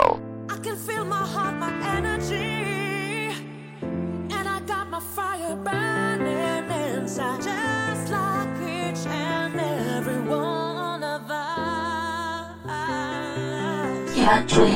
flow. I can feel my heart, my energy. And I got my fire burning inside. Just like each and every one of us. 一番注意